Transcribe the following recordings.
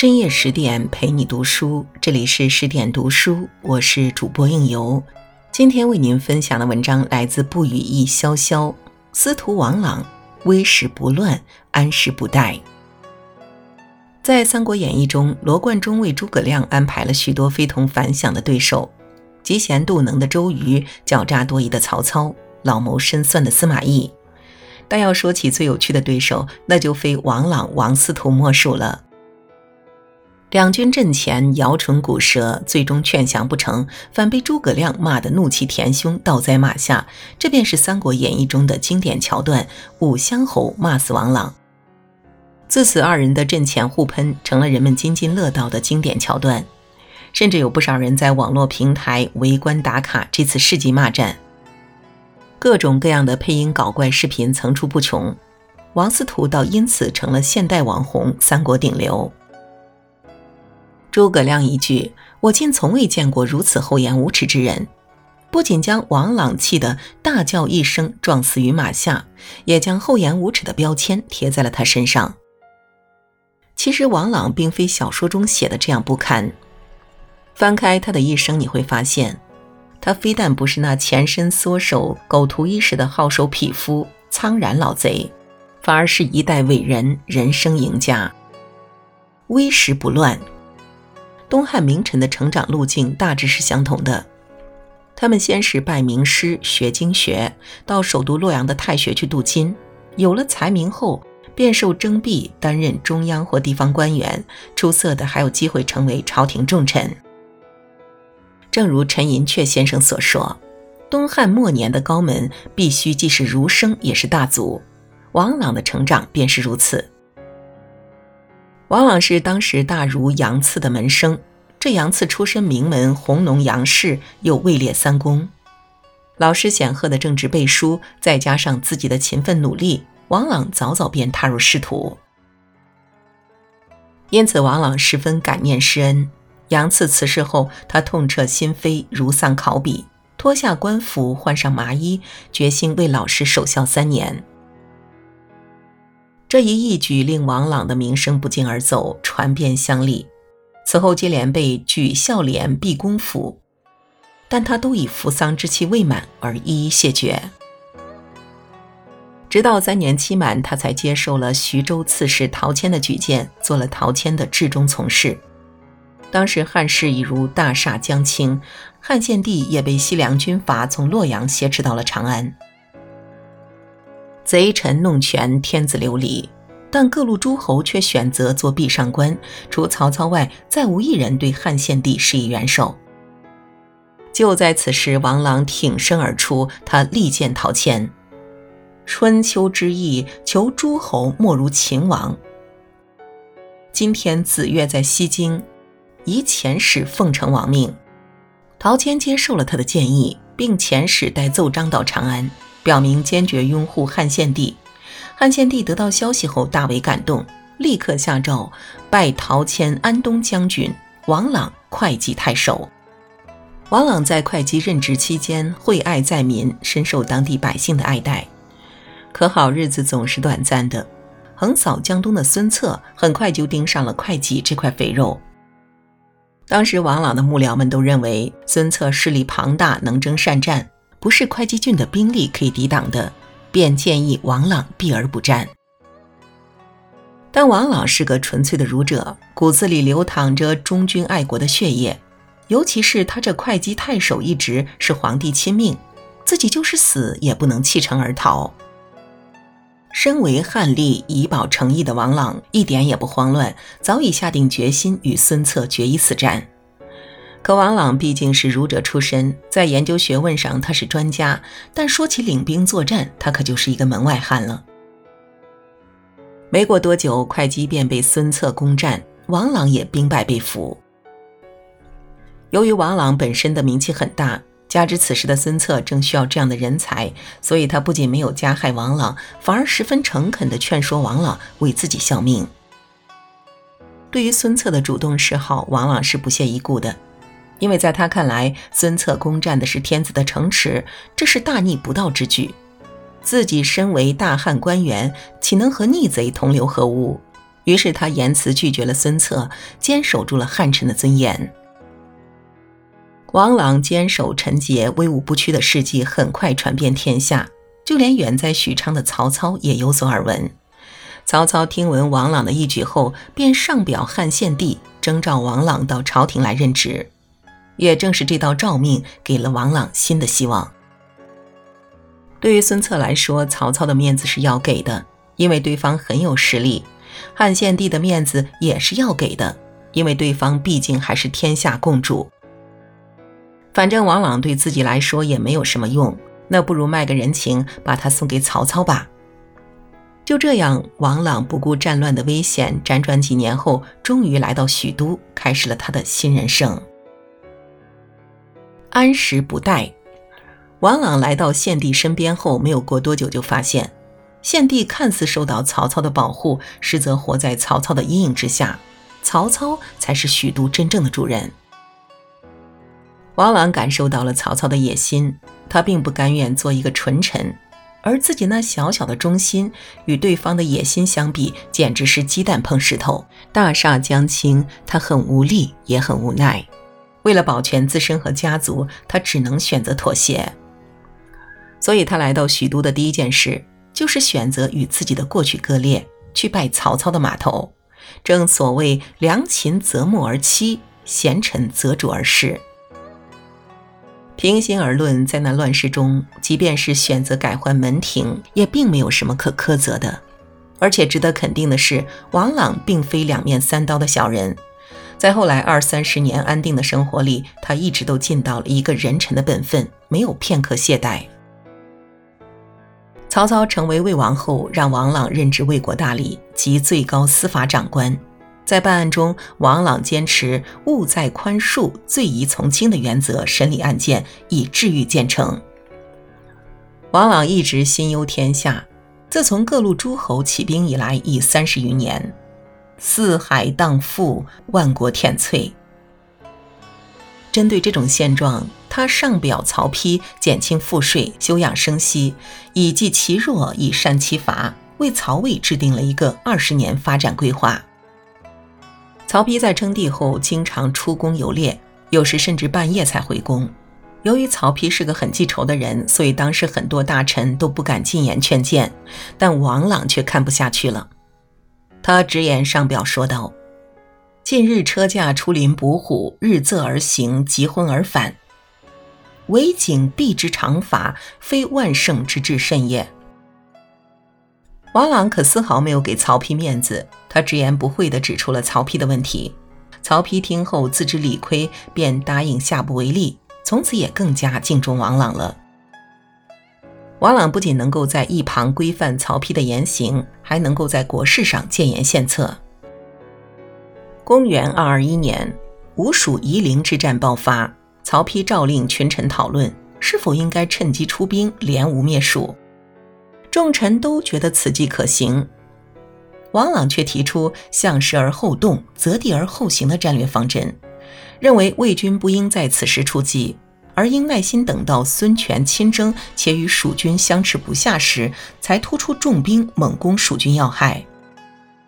深夜十点陪你读书，这里是十点读书，我是主播应由。今天为您分享的文章来自不语意潇潇，司徒王朗，危时不乱，安时不怠。在《三国演义》中，罗贯中为诸葛亮安排了许多非同凡响的对手：嫉贤妒能的周瑜，狡诈多疑的曹操，老谋深算的司马懿。但要说起最有趣的对手，那就非王朗、王司徒莫属了。两军阵前，摇唇鼓舌，最终劝降不成，反被诸葛亮骂得怒气填胸，倒在马下。这便是《三国演义》中的经典桥段：武乡侯骂死王朗。自此，二人的阵前互喷成了人们津津乐道的经典桥段，甚至有不少人在网络平台围观打卡这次世纪骂战。各种各样的配音搞怪视频层出不穷，王司徒倒因此成了现代网红，三国顶流。诸葛亮一句“我竟从未见过如此厚颜无耻之人”，不仅将王朗气得大叫一声撞死于马下，也将厚颜无耻的标签贴在了他身上。其实王朗并非小说中写的这样不堪，翻开他的一生，你会发现，他非但不是那前身缩手、狗图一时的好手匹夫、苍然老贼，反而是一代伟人、人生赢家，危时不乱。东汉名臣的成长路径大致是相同的，他们先是拜名师学经学，到首都洛阳的太学去镀金，有了才名后，便受征辟，担任中央或地方官员，出色的还有机会成为朝廷重臣。正如陈寅恪先生所说，东汉末年的高门必须既是儒生也是大族，王朗的成长便是如此。王朗是当时大儒杨赐的门生，这杨赐出身名门弘农杨氏，又位列三公，老师显赫的政治背书，再加上自己的勤奋努力，王朗早早便踏入仕途。因此，王朗十分感念师恩。杨赐辞世后，他痛彻心扉，如丧考妣，脱下官服，换上麻衣，决心为老师守孝三年。这一义举令王朗的名声不胫而走，传遍乡里。此后接连被举孝廉、毕公府，但他都以服丧之期未满而一一谢绝。直到三年期满，他才接受了徐州刺史陶谦的举荐，做了陶谦的至中从事。当时汉室已如大厦将倾，汉献帝也被西凉军阀从洛阳挟持到了长安。贼臣弄权，天子流离，但各路诸侯却选择做壁上观，除曹操外，再无一人对汉献帝施以援手。就在此时，王朗挺身而出，他力荐陶谦：“春秋之义，求诸侯莫如秦王。今天子越在西京，宜遣使奉承王命。”陶谦接受了他的建议，并遣使带奏章到长安。表明坚决拥护汉献帝。汉献帝得到消息后大为感动，立刻下诏拜陶谦安东将军，王朗会稽太守。王朗在会稽任职期间惠爱在民，深受当地百姓的爱戴。可好日子总是短暂的，横扫江东的孙策很快就盯上了会稽这块肥肉。当时王朗的幕僚们都认为孙策势力庞大，能征善战。不是会稽郡的兵力可以抵挡的，便建议王朗避而不战。但王朗是个纯粹的儒者，骨子里流淌着忠君爱国的血液，尤其是他这会稽太守一职是皇帝亲命，自己就是死也不能弃城而逃。身为汉吏以保诚意的王朗一点也不慌乱，早已下定决心与孙策决一死战。可王朗毕竟是儒者出身，在研究学问上他是专家，但说起领兵作战，他可就是一个门外汉了。没过多久，会稽便被孙策攻占，王朗也兵败被俘。由于王朗本身的名气很大，加之此时的孙策正需要这样的人才，所以他不仅没有加害王朗，反而十分诚恳地劝说王朗为自己效命。对于孙策的主动示好，王朗是不屑一顾的。因为在他看来，孙策攻占的是天子的城池，这是大逆不道之举。自己身为大汉官员，岂能和逆贼同流合污？于是他严辞拒绝了孙策，坚守住了汉臣的尊严。王朗坚守臣节、威武不屈的事迹很快传遍天下，就连远在许昌的曹操也有所耳闻。曹操听闻王朗的一举后，便上表汉献帝，征召王朗到朝廷来任职。也正是这道诏命，给了王朗新的希望。对于孙策来说，曹操的面子是要给的，因为对方很有实力；汉献帝的面子也是要给的，因为对方毕竟还是天下共主。反正王朗对自己来说也没有什么用，那不如卖个人情，把他送给曹操吧。就这样，王朗不顾战乱的危险，辗转几年后，终于来到许都，开始了他的新人生。安时不待，王朗来到献帝身边后，没有过多久就发现，献帝看似受到曹操的保护，实则活在曹操的阴影之下，曹操才是许都真正的主人。王朗感受到了曹操的野心，他并不甘愿做一个纯臣，而自己那小小的忠心与对方的野心相比，简直是鸡蛋碰石头，大厦将倾，他很无力，也很无奈。为了保全自身和家族，他只能选择妥协。所以，他来到许都的第一件事，就是选择与自己的过去割裂，去拜曹操的码头。正所谓“良禽择木而栖，贤臣择主而事”。平心而论，在那乱世中，即便是选择改换门庭，也并没有什么可苛责的。而且值得肯定的是，王朗并非两面三刀的小人，在后来二三十年安定的生活里，他一直都尽到了一个人臣的本分，没有片刻懈怠。曹操成为魏王后，让王朗任职魏国大理及最高司法长官。在办案中，王朗坚持“务在宽恕，罪宜从轻”的原则审理案件，以治愈见成。王朗一直心忧天下，自从各路诸侯起兵以来，已三十余年，四海荡妇，万国天摧。针对这种现状，他上表曹丕减轻赋税，休养生息，以济其弱，以善其伐，为曹魏制定了一个二十年发展规划。曹丕在称帝后，经常出宫游猎，有时甚至半夜才回宫。由于曹丕是个很记仇的人，所以当时很多大臣都不敢进言劝谏。但王朗却看不下去了，他直言上表说道：“近日车驾出林捕虎，日仄而行，疾昏而返。为景必之常法，非万圣之至甚也。”王朗可丝毫没有给曹丕面子，他直言不讳地指出了曹丕的问题。曹丕听后自知理亏，便答应下不为例，从此也更加敬重王朗了。王朗不仅能够在一旁规范曹丕的言行，还能够在国事上建言献策。公元二二一年，吴蜀夷陵之战爆发，曹丕诏令群臣讨论是否应该趁机出兵，联吴灭蜀。众臣都觉得此计可行，王朗却提出向时而后动，择地而后行的战略方针，认为魏军不应在此时出击，而应耐心等到孙权亲征且与蜀军相持不下时，才突出重兵猛攻蜀军要害。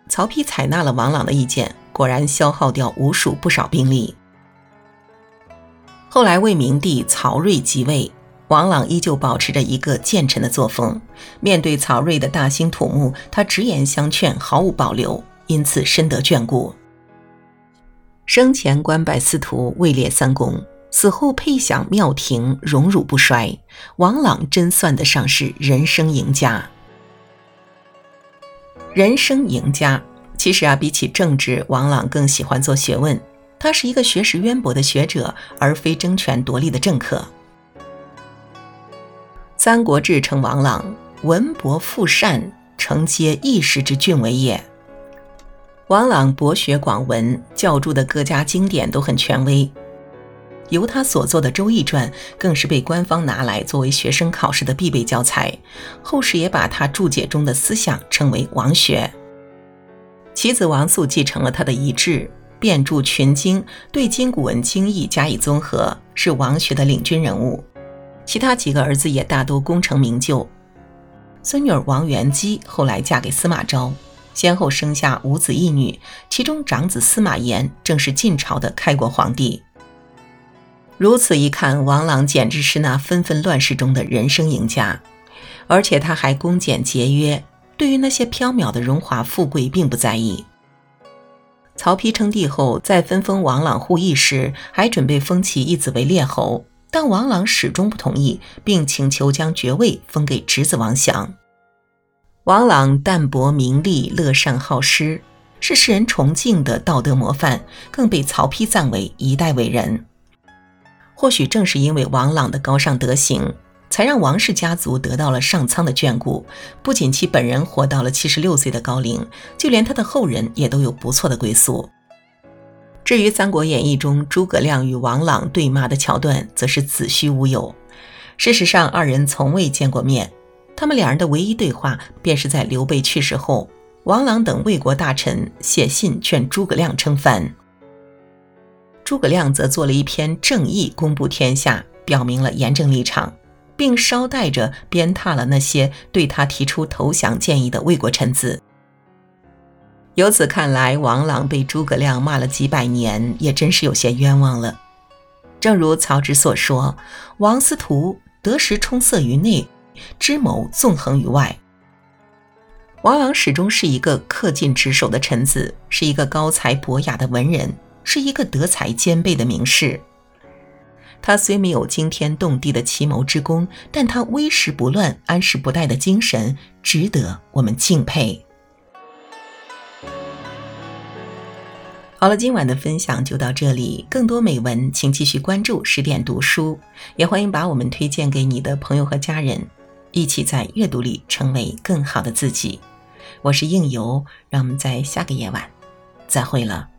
曹丕采纳了王朗的意见，果然消耗掉吴蜀不少兵力。后来魏明帝曹睿即位。王朗依旧保持着一个谏臣的作风，面对曹睿的大兴土木，他直言相劝，毫无保留，因此深得眷顾。生前官拜司徒，位列三公，死后配享庙庭，荣辱不衰。王朗真算得上是人生赢家。人生赢家，其实啊，比起政治，王朗更喜欢做学问。他是一个学识渊博的学者，而非争权夺利的政客。《三国志》称王朗文博富善，承接一时之俊伟也。王朗博学广文，教著的各家经典都很权威。由他所作的《周易传》更是被官方拿来作为学生考试的必备教材。后世也把他注解中的思想称为王学。其子王肃继承了他的遗志，遍著群经，对今古文经义加以综合，是王学的领军人物。其他几个儿子也大多功成名就。孙女儿王元姬后来嫁给司马昭，先后生下五子一女，其中长子司马炎正是晋朝的开国皇帝。如此一看，王朗简直是那纷纷乱世中的人生赢家，而且他还恭俭节约，对于那些缥缈的荣华富贵并不在意。曹丕称帝后，在分封王朗护义时，还准备封其一子为列侯，但王朗始终不同意，并请求将爵位封给侄子王祥。王朗淡泊名利，乐善好施，是世人崇敬的道德模范，更被曹丕赞为一代伟人。或许正是因为王朗的高尚德行。才让王氏家族得到了上苍的眷顾，不仅其本人活到了七十六岁的高龄，就连他的后人也都有不错的归宿。至于《三国演义》中诸葛亮与王朗对骂的桥段，则是子虚乌有。事实上，二人从未见过面，他们两人的唯一对话，便是在刘备去世后，王朗等魏国大臣写信劝诸葛亮称藩，诸葛亮则做了一篇正义公布天下，表明了严正立场。并捎带着鞭挞了那些对他提出投降建议的魏国臣子。由此看来，王朗被诸葛亮骂了几百年，也真是有些冤枉了。正如曹植所说：“王司徒得时充塞于内，知谋纵横于外。”王朗始终是一个恪尽职守的臣子，是一个高才博雅的文人，是一个德才兼备的名士。他虽没有惊天动地的奇谋之功，但他微时不乱、安时不怠的精神值得我们敬佩。好了，今晚的分享就到这里，更多美文请继续关注十点读书，也欢迎把我们推荐给你的朋友和家人，一起在阅读里成为更好的自己。我是应由，让我们在下个夜晚再会了。